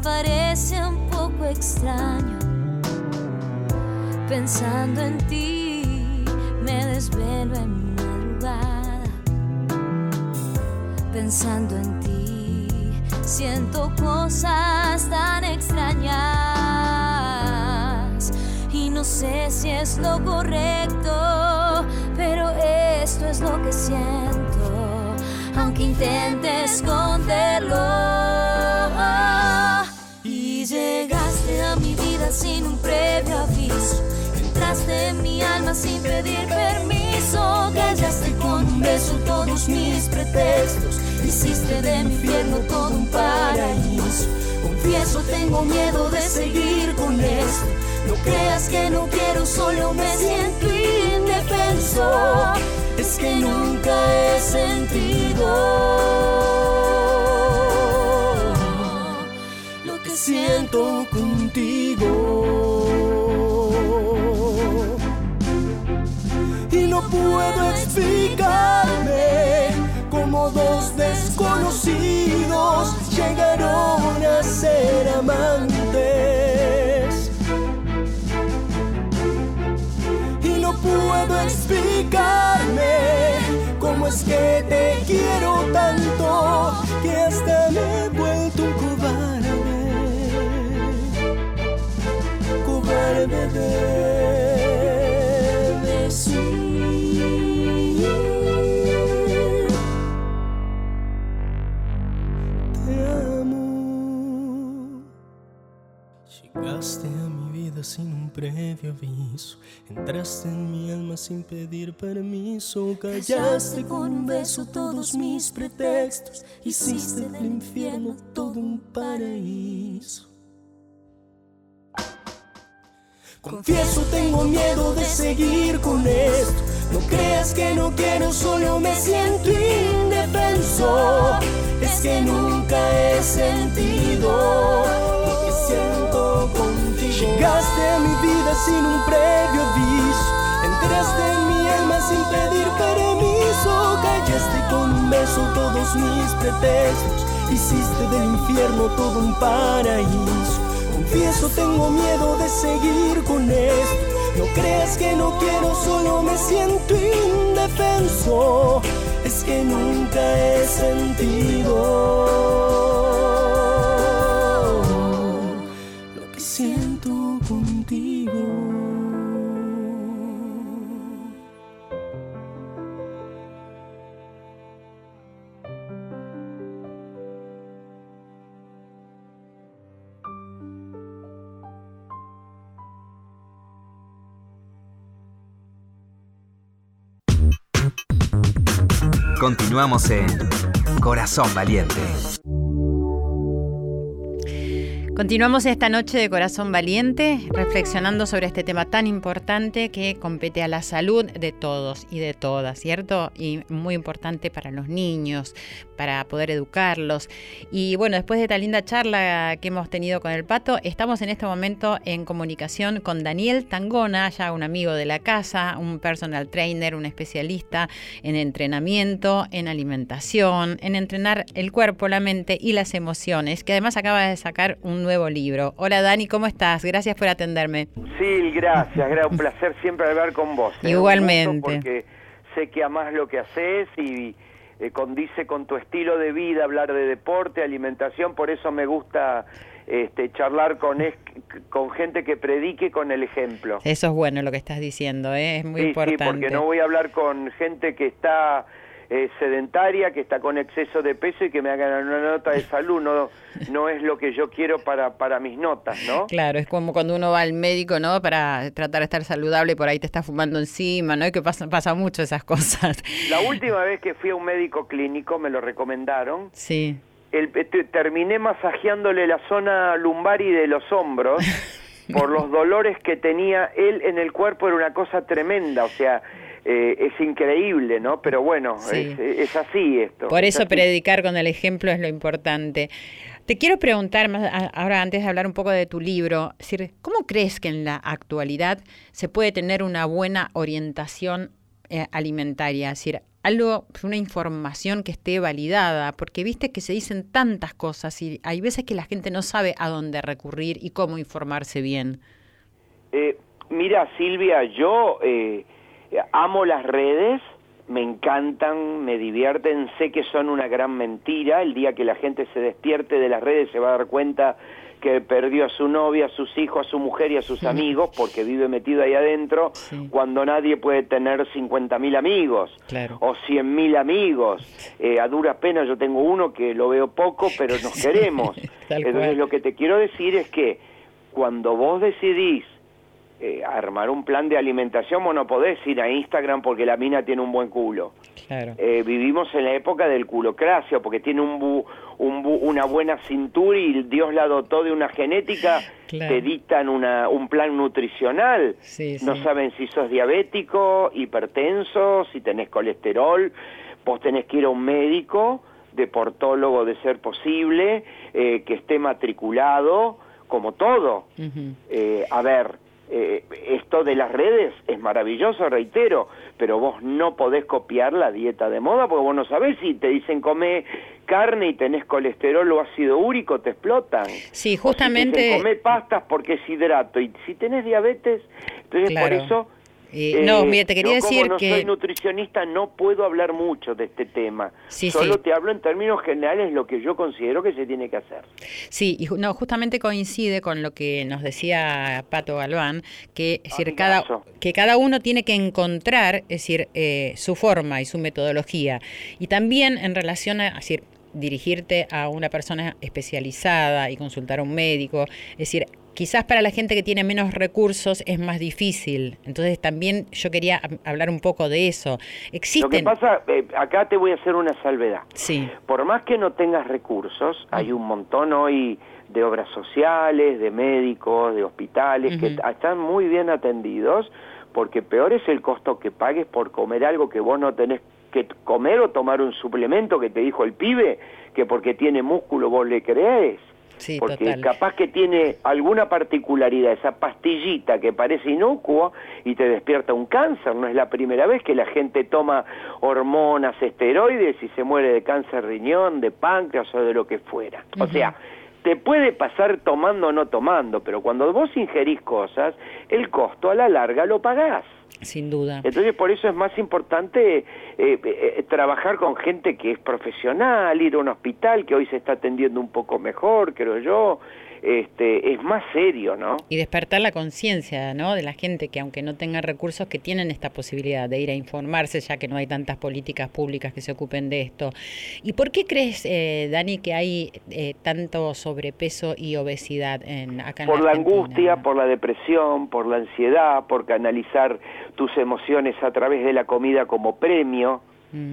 parece un poco extraño. Pensando en ti, me desvelo en madrugada. Pensando en ti, siento cosas tan extrañas. Y no sé si es lo correcto, es lo que siento, aunque intente esconderlo. sin un previo aviso. Entraste en mi alma sin pedir permiso. Callaste con un beso todos mis pretextos. Hiciste de mi infierno todo un paraíso. Confieso, tengo miedo de seguir con esto. No creas que no quiero, solo me siento indefenso. Es que nunca he sentido. siento contigo. Y no puedo explicarme cómo dos desconocidos llegaron a ser amantes. Puedo explicarme cómo es que te quiero tanto que hasta me previo aviso. Entraste en mi alma sin pedir permiso. Callaste con un beso todos mis pretextos. Hiciste del infierno todo un paraíso. Confieso, tengo miedo de seguir con esto. No creas que no quiero, solo me siento indefenso. Es que nunca he sentido lo que siento. Llegaste a mi vida sin un previo aviso. Entraste en mi alma sin pedir permiso. Callaste con un beso todos mis pretextos. Hiciste del infierno todo un paraíso. Confieso, tengo miedo de seguir con esto. No creas que no quiero, solo me siento indefenso. Es que nunca he sentido. Continuamos en Corazón Valiente. Continuamos esta noche de Corazón Valiente reflexionando sobre este tema tan importante que compete a la salud de todos y de todas, ¿cierto? Y muy importante para los niños, para poder educarlos. Y bueno, después de esta linda charla que hemos tenido con el pato, estamos en este momento en comunicación con Daniel Tangona, ya un amigo de la casa, un personal trainer, un especialista en entrenamiento, en alimentación, en entrenar el cuerpo, la mente y las emociones, que además acaba de sacar un nuevo libro. Hola Dani, ¿cómo estás? Gracias por atenderme. Sí, gracias, era un placer siempre hablar con vos. ¿eh? Igualmente. Porque sé que amás lo que haces y eh, condice con tu estilo de vida, hablar de deporte, alimentación, por eso me gusta este, charlar con, con gente que predique con el ejemplo. Eso es bueno lo que estás diciendo, ¿eh? es muy importante. Sí, porque no voy a hablar con gente que está eh, sedentaria, que está con exceso de peso y que me hagan una nota de salud. No, no es lo que yo quiero para, para mis notas, ¿no? Claro, es como cuando uno va al médico, ¿no? Para tratar de estar saludable y por ahí te está fumando encima, ¿no? Y que pasa, pasa mucho esas cosas. La última vez que fui a un médico clínico me lo recomendaron. Sí el, terminé masajeándole la zona lumbar y de los hombros por los dolores que tenía él en el cuerpo, era una cosa tremenda, o sea, eh, es increíble, ¿no? Pero bueno, es, así esto. Por eso predicar con el ejemplo es lo importante. Te quiero preguntar, ahora antes de hablar un poco de tu libro, ¿cómo crees que en la actualidad se puede tener una buena orientación eh, alimentaria? Es decir, algo, pues, una información que esté validada, porque viste que se dicen tantas cosas y hay veces que la gente no sabe a dónde recurrir y cómo informarse bien. Eh, mira, Silvia, yo eh, amo las redes, me encantan, me divierten, sé que son una gran mentira, el día que la gente se despierte de las redes se va a dar cuenta que perdió a su novia, a sus hijos, a su mujer y a sus amigos porque vive metido ahí adentro cuando nadie puede tener 50.000 amigos o 100.000 amigos. Eh, a duras penas yo tengo uno que lo veo poco, pero nos queremos. Entonces lo que te quiero decir es que cuando vos decidís eh, armar un plan de alimentación, vos no podés ir a Instagram porque la mina tiene un buen culo. Eh, vivimos en la época del culocracia, porque tiene un, una buena cintura y Dios la dotó de una genética, te dictan una, un plan nutricional. No saben si sos diabético, hipertenso, si tenés colesterol. Vos tenés que ir a un médico, deportólogo de ser posible, eh, que esté matriculado, como todo. a ver, eh, esto de las redes es maravilloso, reitero, pero vos no podés copiar la dieta de moda porque vos no sabés si te dicen come carne y tenés colesterol o ácido úrico, te explotan. Sí, justamente. O si come pastas porque es hidrato y si tenés diabetes, entonces por eso eh, no, mira, te quería decir como que... no soy nutricionista, no puedo hablar mucho de este tema. Solo te hablo en términos generales lo que yo considero que se tiene que hacer. Sí, y no, justamente coincide con lo que nos decía Pato Galván, que, es decir, cada, que cada uno tiene que encontrar es decir, eh, su forma y su metodología. Y también en relación a, decir, dirigirte a una persona especializada y consultar a un médico, es decir, quizás para la gente que tiene menos recursos es más difícil. Entonces también yo quería hablar un poco de eso. Existen... Lo que pasa, eh, acá te voy a hacer una salvedad. Sí. Por más que no tengas recursos, hay un montón hoy de obras sociales, de médicos, de hospitales, que están muy bien atendidos, porque peor es el costo que pagues por comer algo que vos no tenés que comer o tomar un suplemento que te dijo el pibe, que porque tiene músculo vos le crees. Porque capaz que tiene alguna particularidad, esa pastillita que parece inocua y te despierta un cáncer. No es la primera vez que la gente toma hormonas, esteroides y se muere de cáncer riñón, de páncreas o de lo que fuera. O sea, te puede pasar tomando o no tomando, pero cuando vos ingerís cosas, el costo a la larga lo pagás. Sin duda. Entonces, por eso es más importante eh, eh, trabajar con gente que es profesional, ir a un hospital que hoy se está atendiendo un poco mejor, creo yo, este, es más serio, ¿no? Y despertar la conciencia, ¿no? De la gente que aunque no tenga recursos, que tienen esta posibilidad de ir a informarse, ya que no hay tantas políticas públicas que se ocupen de esto. ¿Y por qué crees, eh, Dani, que hay eh, tanto sobrepeso y obesidad en acá Por la, angustia, por la depresión, por la ansiedad, por canalizar tus emociones a través de la comida como premio.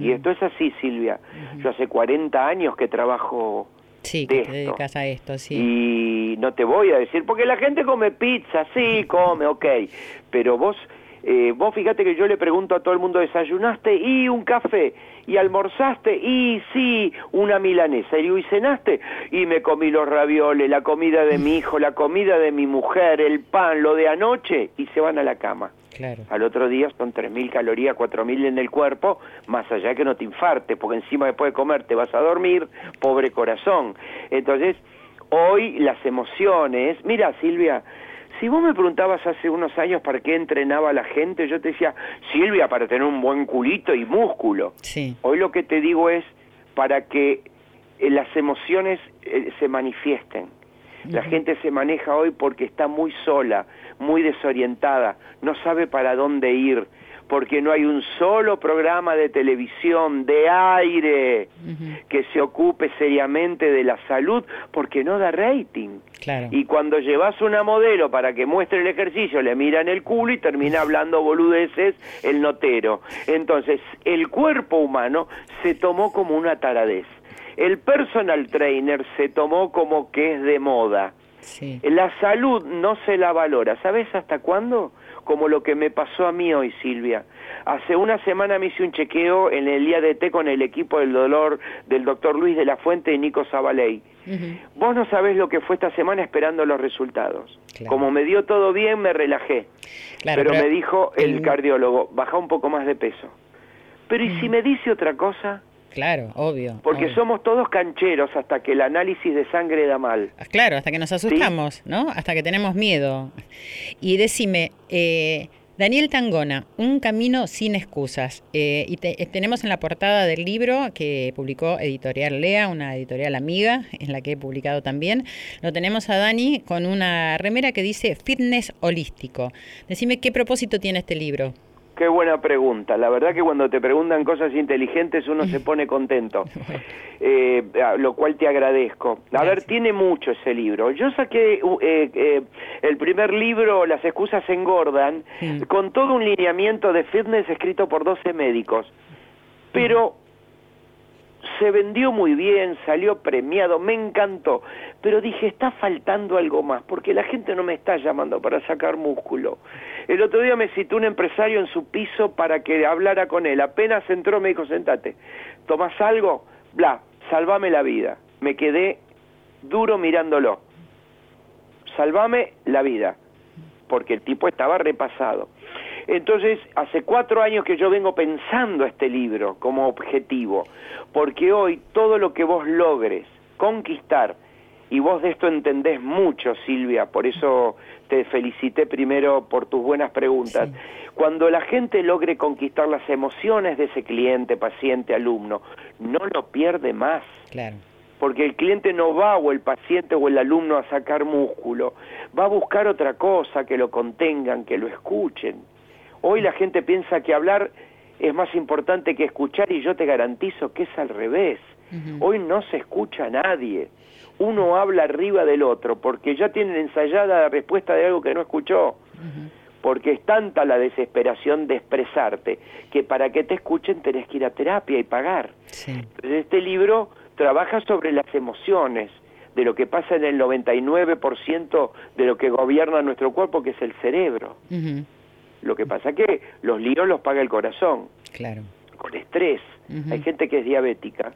Y esto es así, Silvia. Yo hace 40 años que trabajo Sí, que te dedicas a esto, sí. Y no te voy a decir, porque la gente come pizza, sí, come, ok, pero vos, eh, vos fíjate que yo le pregunto a todo el mundo, ¿desayunaste? Y un café. ¿Y almorzaste? Y sí, una milanesa. Y, ¿y cenaste? Y me comí los ravioles, la comida de mi hijo, la comida de mi mujer, el pan, lo de anoche, y se van a la cama. Al otro día son 3.000 calorías, 4.000 en el cuerpo, más allá que no te infarte, porque encima después de comer te vas a dormir, pobre corazón. Entonces, hoy las emociones, mira Silvia, si vos me preguntabas hace unos años para qué entrenaba la gente, yo te decía, Silvia, para tener un buen culito y músculo. Sí. Hoy lo que te digo es para que eh, las emociones eh, se manifiesten. La gente se maneja hoy porque está muy sola, muy desorientada, no sabe para dónde ir, porque no hay un solo programa de televisión, de aire, que se ocupe seriamente de la salud, porque no da rating. Y cuando llevas una modelo para que muestre el ejercicio, le miran el culo y termina hablando boludeces el notero. Entonces, el cuerpo humano se tomó como una taradez. El personal trainer se tomó como que es de moda. La salud no se la valora. ¿Sabes hasta cuándo? Como lo que me pasó a mí hoy, Silvia. Hace una semana me hice un chequeo en el IADT con el equipo del dolor del doctor Luis de la Fuente y Nico Zabaley. Vos no sabés lo que fue esta semana esperando los resultados. Como me dio todo bien, me relajé. pero, me dijo el, cardiólogo, baja un poco más de peso. Pero ¿y si me dice otra cosa? Claro, obvio. Porque somos todos cancheros hasta que el análisis de sangre da mal. Ah, claro, hasta que nos asustamos, ¿no? Hasta que tenemos miedo. Y decime, eh, Daniel Tangona, Un camino sin excusas. Eh, y eh, tenemos en la portada del libro que publicó Editorial Lea, una editorial amiga, en la que he publicado también. Lo tenemos a Dani con una remera que dice Fitness Holístico. Decime qué propósito tiene este libro. Qué buena pregunta. La verdad que cuando te preguntan cosas inteligentes uno se pone contento, eh, lo cual te agradezco. A ver, tiene mucho ese libro. Yo saqué eh, eh, el primer libro, Las excusas engordan, con todo un lineamiento de fitness escrito por 12 médicos. Pero se vendió muy bien, salió premiado, me encantó, pero dije, está faltando algo más, porque la gente no me está llamando para sacar músculo. El otro día me citó un empresario en su piso para que hablara con él, apenas entró me dijo, sentate, ¿tomás algo? Bla, salvame la vida. Me quedé duro mirándolo. Salvame la vida, porque el tipo estaba repasado. Entonces, hace cuatro años que yo vengo pensando este libro como objetivo, porque hoy todo lo que vos logres conquistar, y vos de esto entendés mucho, Silvia, por eso te felicité primero por tus buenas preguntas. Cuando la gente logre conquistar las emociones de ese cliente, paciente, alumno, no lo pierde más. Claro. Porque el cliente no va o el paciente o el alumno a sacar músculo, va a buscar otra cosa, que lo contengan, que lo escuchen. Hoy la gente piensa que hablar es más importante que escuchar y yo te garantizo que es al revés. Hoy no se escucha a nadie. Uno habla arriba del otro porque ya tienen ensayada la respuesta de algo que no escuchó. Porque es tanta la desesperación de expresarte que para que te escuchen tenés que ir a terapia y pagar. este libro trabaja sobre las emociones, de lo que pasa en el 99% de lo que gobierna nuestro cuerpo, que es el cerebro. Lo que pasa es que los líos los paga el corazón. Claro. Con estrés. Hay gente que es diabética,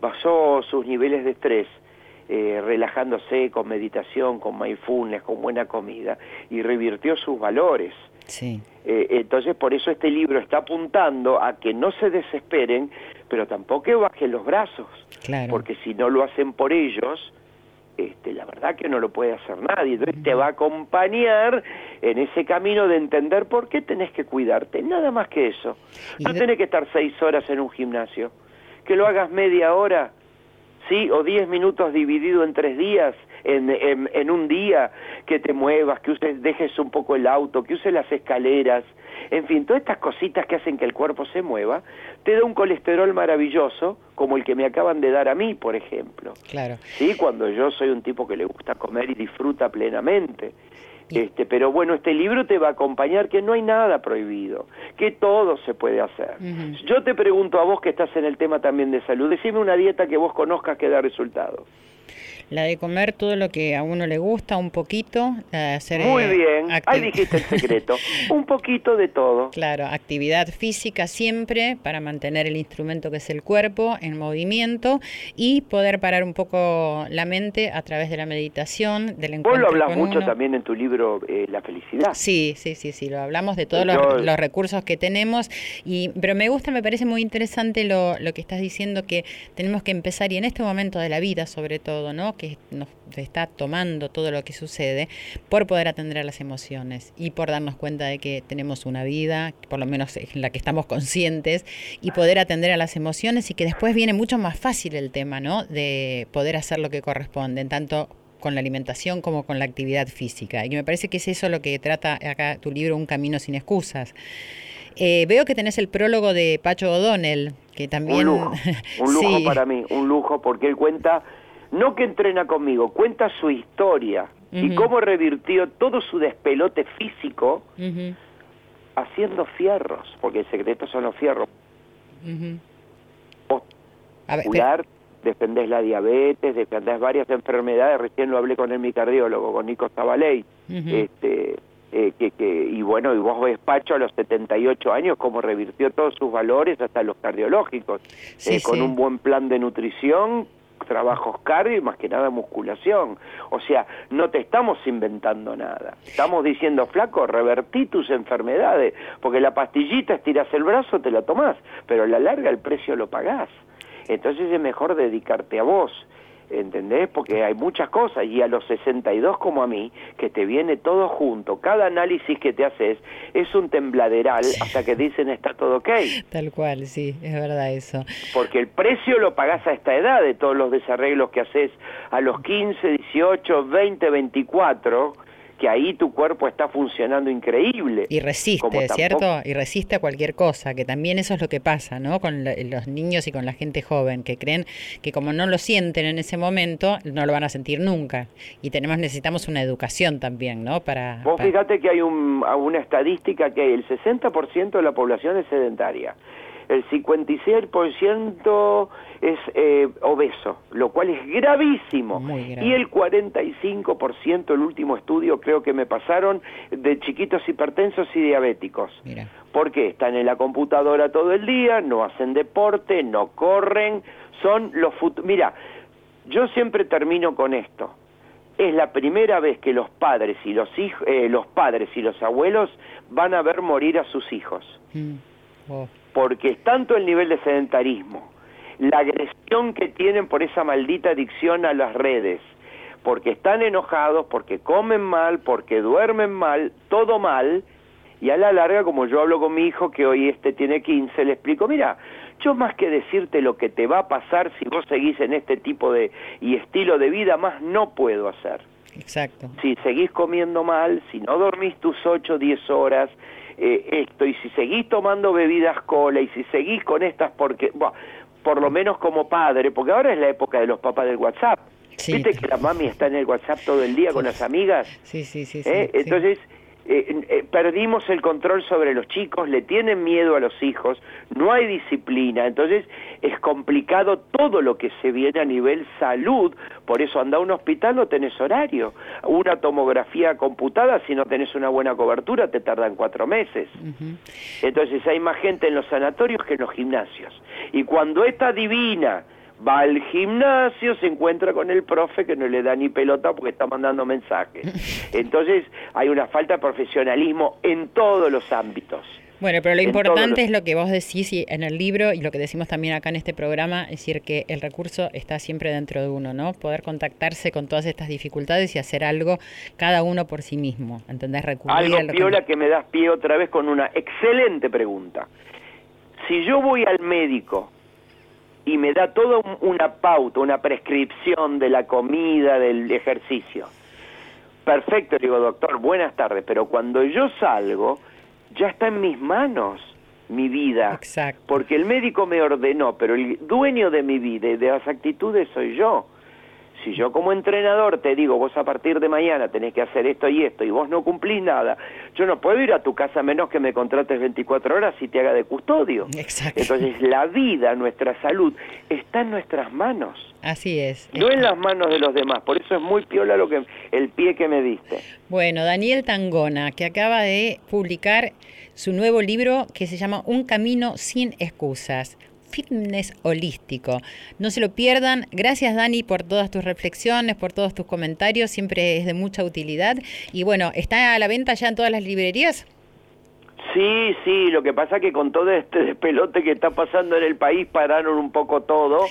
basó sus niveles de estrés eh, relajándose con meditación, con mindfulness, con buena comida y revirtió sus valores. Sí. Eh, entonces, por eso este libro está apuntando a que no se desesperen, pero tampoco bajen los brazos. Claro. Porque si no lo hacen por ellos, este, la verdad que no lo puede hacer nadie. Entonces te va a acompañar en ese camino de entender por qué tenés que cuidarte. Nada más que eso. No tenés que estar seis horas en un gimnasio. Que lo hagas media hora, ¿sí? O diez minutos dividido en tres días, en, en, un día, que te muevas, que uses, dejes un poco el auto, que uses las escaleras, en fin, todas estas cositas que hacen que el cuerpo se mueva, te da un colesterol maravilloso, como el que me acaban de dar a mí, por ejemplo. Claro. Sí, cuando yo soy un tipo que le gusta comer y disfruta plenamente. Este, pero bueno, este libro te va a acompañar que no hay nada prohibido, que todo se puede hacer. Yo te pregunto a vos que estás en el tema también de salud, decime una dieta que vos conozcas que da resultados la de comer todo lo que a uno le gusta, un poquito, hacer... Muy eh, bien, ahí dijiste el secreto, un poquito de todo. Claro, actividad física siempre para mantener el instrumento que es el cuerpo en movimiento y poder parar un poco la mente a través de la meditación, del encuentro Vos lo hablas mucho también en tu libro eh, La felicidad. Sí, sí, sí, sí, lo hablamos de todos los, los, recursos que tenemos, y pero me gusta, me parece muy interesante lo, lo que estás diciendo, que tenemos que empezar, y en este momento de la vida sobre todo, ¿no? Que nos está tomando todo lo que sucede por poder atender a las emociones y por darnos cuenta de que tenemos una vida, por lo menos en la que estamos conscientes, y poder atender a las emociones y que después viene mucho más fácil el tema, ¿no? De poder hacer lo que corresponde, tanto con la alimentación como con la actividad física. Y me parece que es eso lo que trata acá tu libro Un Camino sin Excusas. Eh, veo que tenés el prólogo de Pacho O'Donnell, que también... Un lujo, un lujo para mí, un lujo porque él cuenta, no que entrena conmigo, cuenta su historia y cómo revirtió todo su despelote físico haciendo fierros, porque el secreto son los fierros. A ver, defendés la diabetes, defendés varias enfermedades, recién lo hablé con el mi cardiólogo, con Nico Zabaley, este, eh, que, que, y bueno, y vos ves Pacho a los 78 años cómo revirtió todos sus valores hasta los cardiológicos, eh, con un buen plan de nutrición, trabajos cardio y más que nada musculación. O sea, no te estamos inventando nada. Estamos diciendo, flaco, revertí tus enfermedades, porque la pastillita estiras el brazo, te la tomás, pero a la larga el precio lo pagás. Entonces es mejor dedicarte a vos, ¿entendés? Porque hay muchas cosas y a los 62 como a mí, que te viene todo junto, cada análisis que te haces es un tembladeral hasta que dicen está todo ok. Tal cual, sí, es verdad eso. Porque el precio lo pagás a esta edad de todos los desarreglos que haces a los 15, 18, 20, 24 que ahí tu cuerpo está funcionando increíble. Y resiste, ¿cierto? Y resiste a cualquier cosa, que también eso es lo que pasa, ¿no? Con los niños y con la gente joven, que creen que como no lo sienten en ese momento, no lo van a sentir nunca. Y tenemos necesitamos una educación también, ¿no? Para, Vos fíjate que hay un, una estadística que el 60% de la población es sedentaria el 56% es eh, obeso, lo cual es gravísimo. Y el 45%, el último estudio creo que me pasaron, de chiquitos hipertensos y diabéticos. Mira. Porque están en la computadora todo el día, no hacen deporte, no corren, son los futuros. Mira, yo siempre termino con esto. Es la primera vez que los padres y los hijos, eh, los padres y los abuelos van a ver morir a sus hijos. Mm. Oh porque es tanto el nivel de sedentarismo, la agresión que tienen por esa maldita adicción a las redes, porque están enojados, porque comen mal, porque duermen mal, todo mal, y a la larga, como yo hablo con mi hijo, que hoy este tiene 15, le explico, mira, yo más que decirte lo que te va a pasar si vos seguís en este tipo de y estilo de vida, más no puedo hacer. Exacto. Si seguís comiendo mal, si no dormís tus 8 o 10 horas, eh, esto, y si seguís tomando bebidas cola, y si seguís con estas, porque, bueno, por lo menos como padre, porque ahora es la época de los papás del WhatsApp. ¿Viste que la mami está en el WhatsApp todo el día con las amigas? Sí, sí, sí. ¿Eh? Entonces, eh, eh, perdimos el control sobre los chicos, le tienen miedo a los hijos, no hay disciplina, entonces es complicado todo lo que se viene a nivel salud, por eso anda a un hospital no tenés horario, una tomografía computada si no tenés una buena cobertura te tardan cuatro meses, entonces hay más gente en los sanatorios que en los gimnasios, y cuando esta divina va al gimnasio, se encuentra con el profe que no le da ni pelota porque está mandando mensajes. Entonces hay una falta de profesionalismo en todos los ámbitos. Bueno, pero lo importante es lo que vos decís en el libro y lo que decimos también acá en este programa, es decir, que el recurso está siempre dentro de uno, ¿no? Poder contactarse con todas estas dificultades y hacer algo cada uno por sí mismo, ¿entendés? Recurrir algo, Piola, que me das pie otra vez con una excelente pregunta. Si yo voy al médico y me da toda una pauta, una prescripción de la comida, del ejercicio. Perfecto, digo, doctor, buenas tardes, pero cuando yo salgo, ya está en mis manos mi vida. Exacto. Porque el médico me ordenó, pero el dueño de mi vida y de las actitudes soy yo. Si yo como entrenador te digo, vos a partir de mañana tenés que hacer esto y esto, y vos no cumplís nada, yo no puedo ir a tu casa menos que me contrates 24 horas y te haga de custodio. Exacto. Entonces la vida, nuestra salud, está en nuestras manos. Así es. No en las manos de los demás. Por eso es muy piola lo que el pie que me diste. Bueno, Daniel Tangona, que acaba de publicar su nuevo libro que se llama Un camino sin excusas fitness holístico. No se lo pierdan. Gracias Dani por todas tus reflexiones, por todos tus comentarios. Siempre es de mucha utilidad. Y bueno, ¿está a la venta ya en todas las librerías? Sí, sí, lo que pasa que con todo este despelote que está pasando en el país pararon un poco todo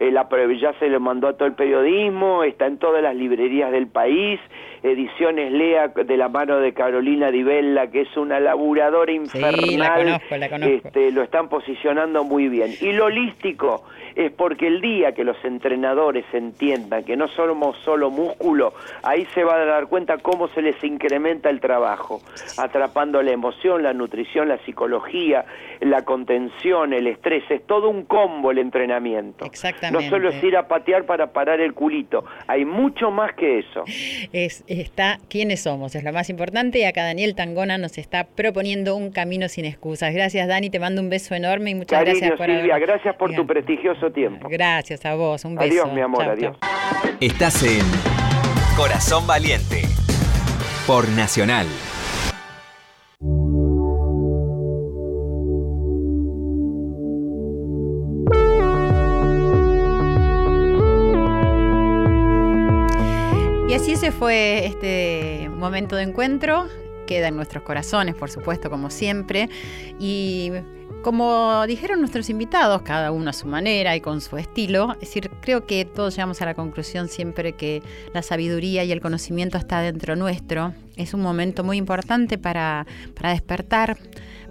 eh, la, ya se lo mandó a todo el periodismo, está en todas las librerías del país, Ediciones Lea de la mano de Carolina Di Bella, que es una laburadora infernal, sí, la conozco, la conozco. Este, lo están posicionando muy bien. Y lo holístico es porque el día que los entrenadores entiendan que no somos solo músculo, ahí se va a dar cuenta cómo se les incrementa el trabajo, atrapando la emoción, la nutrición, la psicología, la contención, el estrés, es todo un combo el entrenamiento. Exactamente. No solo es ir a patear para parar el culito, hay mucho más que eso. Es, está quiénes somos, es lo más importante y acá Daniel Tangona nos está proponiendo un camino sin excusas. Gracias Dani, te mando un beso enorme y muchas gracias por Silvia, gracias por tu prestigioso tiempo. Gracias a vos, un beso. Adiós mi amor, adiós. Estás en Corazón Valiente por Nacional. Así se fue este momento de encuentro. Queda en nuestros corazones, por supuesto, como siempre. Y como dijeron nuestros invitados, cada uno a su manera y con su estilo, es decir, creo que todos llegamos a la conclusión siempre que la sabiduría y el conocimiento está dentro nuestro. Es un momento muy importante para, para despertar,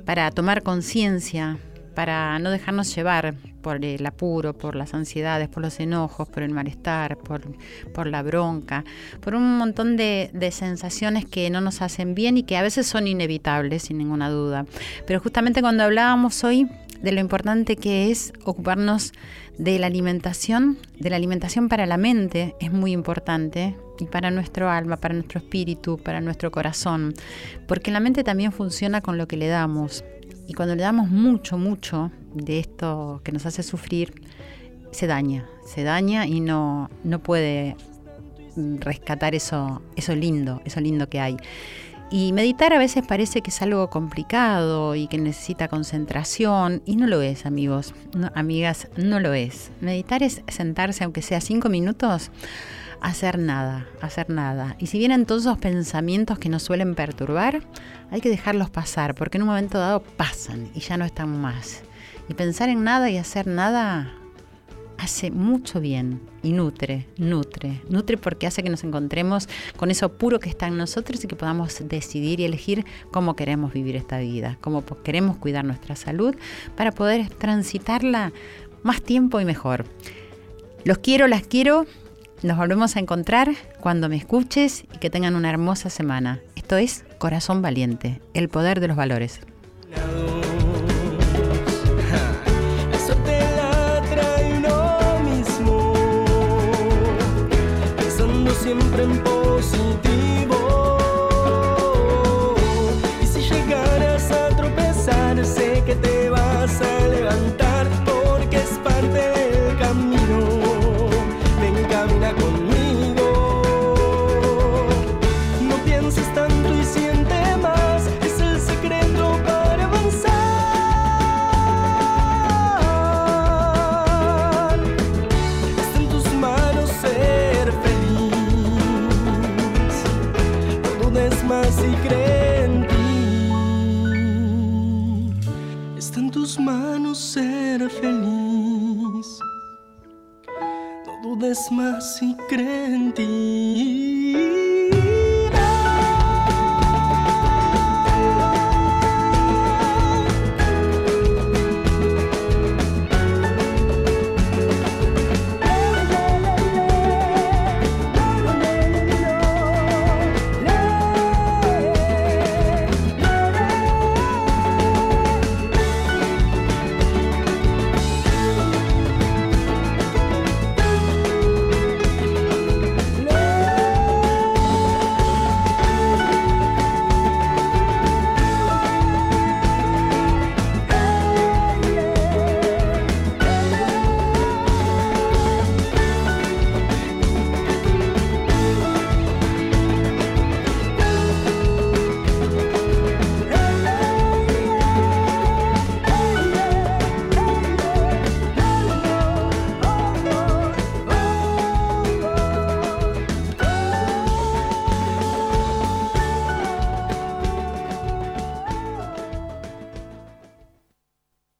para tomar conciencia, para no dejarnos llevar por el apuro, por las ansiedades, por los enojos, por el malestar, por, por la bronca, por un montón de, de, sensaciones que no nos hacen bien y que a veces son inevitables, sin ninguna duda. Pero justamente cuando hablábamos hoy de lo importante que es ocuparnos de la alimentación, de la alimentación para la mente, es muy importante, y para nuestro alma, para nuestro espíritu, para nuestro corazón, porque la mente también funciona con lo que le damos. Y cuando le damos mucho, mucho de esto que nos hace sufrir, se daña, se daña y no, no puede rescatar eso, eso lindo, eso lindo que hay. Y meditar a veces parece que es algo complicado y que necesita concentración, y no lo es, amigos, amigas, no lo es. Meditar es sentarse, aunque sea cinco minutos, hacer nada, hacer nada. Y si vienen todos esos pensamientos que nos suelen perturbar, hay que dejarlos pasar, porque en un momento dado pasan y ya no están más. Y pensar en nada y hacer nada hace mucho bien y nutre, nutre, nutre porque hace que nos encontremos con eso puro que está en nosotros y que podamos decidir y elegir cómo queremos vivir esta vida, cómo queremos cuidar nuestra salud para poder transitarla más tiempo y mejor. Los quiero, las quiero nos volvemos a encontrar cuando me escuches y que tengan una hermosa semana. Esto es Corazón Valiente, el poder de los valores.